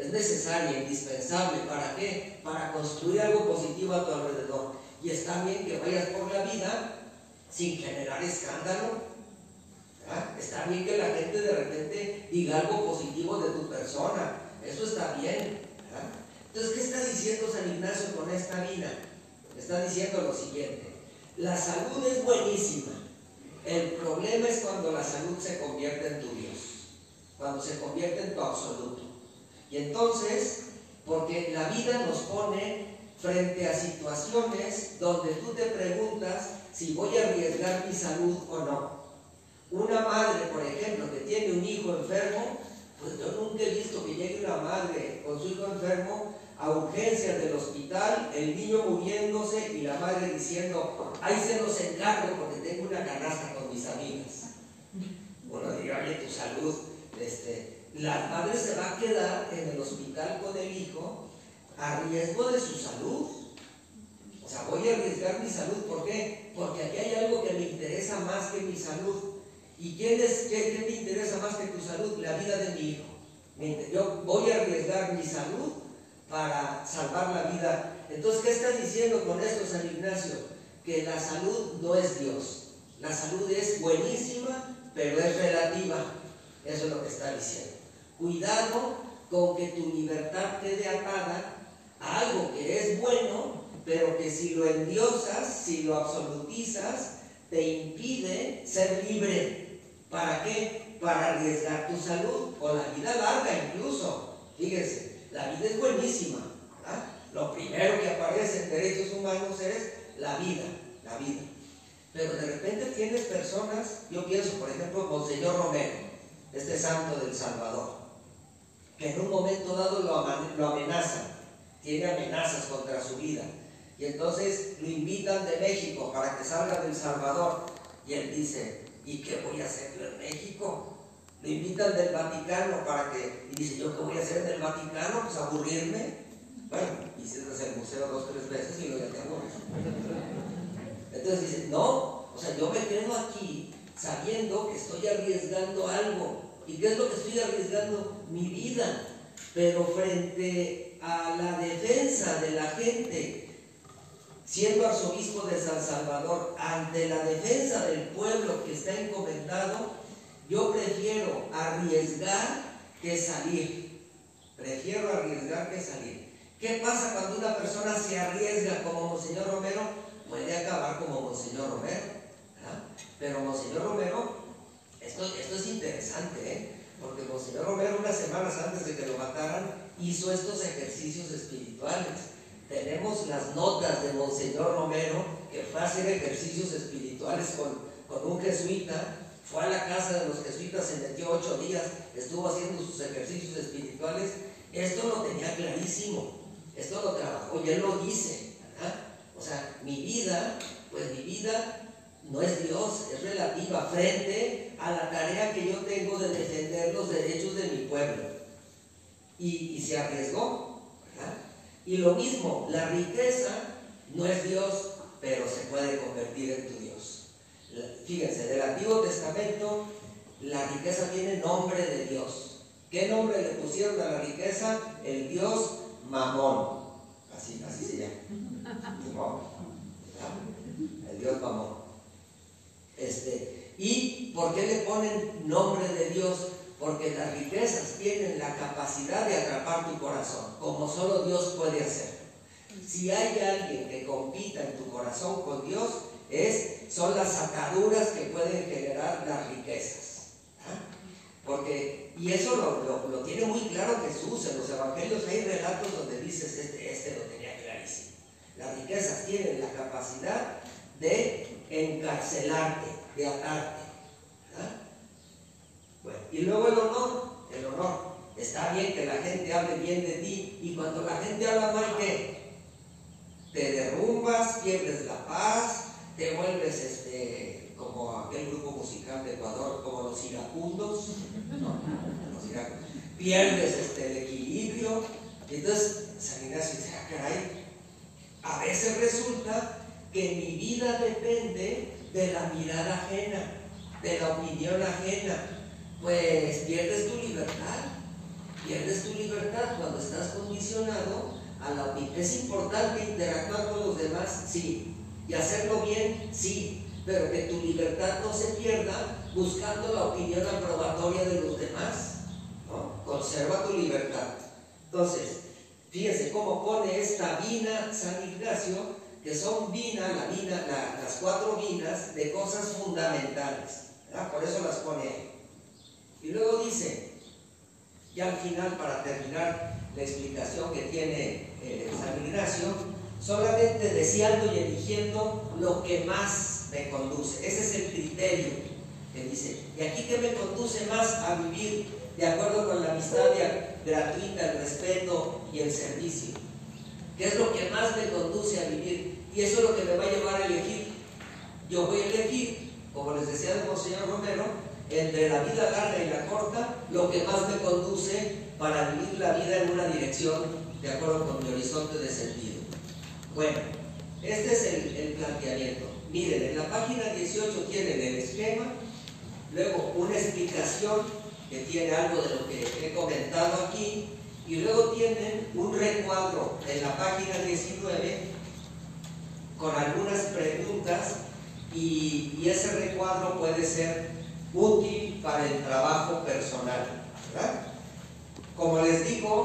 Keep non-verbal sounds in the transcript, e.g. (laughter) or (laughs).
es necesaria, indispensable. ¿Para qué? Para construir algo positivo a tu alrededor. Y está bien que vayas por la vida sin generar escándalo. Está bien que la gente de repente diga algo positivo de tu persona. Eso está bien. Entonces, ¿qué está diciendo San Ignacio con esta vida? Está diciendo lo siguiente. La salud es buenísima. El problema es cuando la salud se convierte en tu Dios. Cuando se convierte en tu absoluto. Y entonces, porque la vida nos pone frente a situaciones donde tú te preguntas si voy a arriesgar mi salud o no. Una madre, por ejemplo, que tiene un hijo enfermo, pues yo nunca he visto que llegue una madre con su hijo enfermo a urgencias del hospital, el niño muriéndose y la madre diciendo, ahí se los encargo porque tengo una canasta con mis amigas. Bueno, oye, tu salud, este, la madre se va a quedar en el hospital con el hijo a riesgo de su salud. O sea, voy a arriesgar mi salud, ¿por qué? Porque aquí hay algo que me interesa más que mi salud. ¿Y quién es, qué, qué me interesa más que tu salud? La vida de mi hijo. Yo voy a arriesgar mi salud para salvar la vida. Entonces, ¿qué está diciendo con esto San Ignacio? Que la salud no es Dios. La salud es buenísima, pero es relativa. Eso es lo que está diciendo. Cuidado con que tu libertad quede atada a algo que es bueno, pero que si lo endiosas, si lo absolutizas, te impide ser libre. ¿Para qué? Para arriesgar tu salud o la vida larga incluso. Fíjense, la vida es buenísima. Lo primero que aparece en derechos humanos es la vida, la vida. Pero de repente tienes personas, yo pienso por ejemplo Monseñor Romero, este santo del Salvador, que en un momento dado lo, amenazan, tiene amenazas contra su vida. Y entonces lo invitan de México para que salga del Salvador. Y él dice, ¿y qué voy a hacer yo en México? Lo invitan del Vaticano para que, y dice, ¿yo qué voy a hacer en el Vaticano? Pues aburrirme. Bueno, visitas el museo dos, tres veces y luego ya te aburres. Entonces dice, no, o sea, yo me quedo aquí sabiendo que estoy arriesgando algo. ¿Y qué es lo que estoy arriesgando? Mi vida. Pero frente a la defensa de la gente, siendo arzobispo de San Salvador, ante la defensa del pueblo que está encomendado, yo prefiero arriesgar que salir. Prefiero arriesgar que salir. ¿Qué pasa cuando una persona se arriesga como Monseñor Romero? Puede acabar como Monseñor Romero. Pero Monseñor Romero, esto, es interesante, ¿eh? porque Monseñor Romero unas semanas antes de que lo mataran hizo estos ejercicios espirituales. Tenemos las notas de Monseñor Romero que fue a hacer ejercicios espirituales con, con un jesuita fue a la casa de los jesuitas, se metió ocho días, estuvo haciendo sus ejercicios espirituales. Esto lo tenía clarísimo, esto lo trabajó y él lo dice, ¿verdad? O sea, mi vida, pues mi vida no es Dios, es relativa frente a la tarea que yo tengo de defender los derechos de mi pueblo. Y, y se arriesgó, ¿verdad? Y lo mismo, la riqueza no es Dios, pero se puede convertir en tu Dios. Fíjense, del Antiguo Testamento la riqueza tiene nombre de Dios. ¿Qué nombre le pusieron a la riqueza? El Dios Mamón. Así, así se llama. (laughs) El Dios Mamón. Este, ¿Y por qué le ponen nombre de Dios? Porque las riquezas tienen la capacidad de atrapar tu corazón, como solo Dios puede hacer. Si hay alguien que compita en tu corazón con Dios, es, son las ataduras que pueden generar las riquezas. ¿ah? Porque, y eso lo, lo, tiene muy claro Jesús, en los evangelios hay relatos donde dices, este, este lo tenía clarísimo. Las riquezas tienen la capacidad de encarcelarte, de atarte. Y luego el honor, el honor. Está bien que la gente hable bien de ti y cuando la gente habla mal, ¿qué? Te derrumbas, pierdes la paz, te vuelves este, como aquel grupo musical de Ecuador, como los iracundos, pierdes este, el equilibrio. Y entonces San Ignacio dice, ah, caray, a veces resulta que mi vida depende de la mirada ajena, de la opinión ajena, pues pierdes tu libertad. pierdes tu libertad cuando estás condicionado a la opinión. Es importante interactuar con los demás, sí, y hacerlo bien, sí, pero que tu libertad no se pierda buscando la opinión aprobatoria de los demás. ¿no? Conserva tu libertad. Entonces, fíjense cómo pone esta vina San Ignacio, que son vina, la vina, las cuatro vinas de cosas fundamentales. Por eso las pone. Y luego dice, ya al final, para terminar la explicación que tiene eh, San Ignacio, solamente deseando y eligiendo lo que más me conduce. Ese es el criterio que dice. ¿Y aquí qué me conduce más a vivir de acuerdo con la amistad gratuita, el respeto y el servicio? ¿Qué es lo que más me conduce a vivir? Y eso es lo que me va a llevar a elegir. Yo voy a elegir, como les decía el Monseñor Romero, entre la vida larga y la corta, lo que más me conduce para vivir la vida en una dirección de acuerdo con mi horizonte de sentido. Bueno, este es el, planteamiento. Miren, en la página 18 tienen el esquema, luego una explicación que tiene algo de lo que he comentado aquí, y luego tienen un recuadro en la página 19 con algunas preguntas y, y ese recuadro puede ser útil para el trabajo personal. ¿verdad? Como les digo,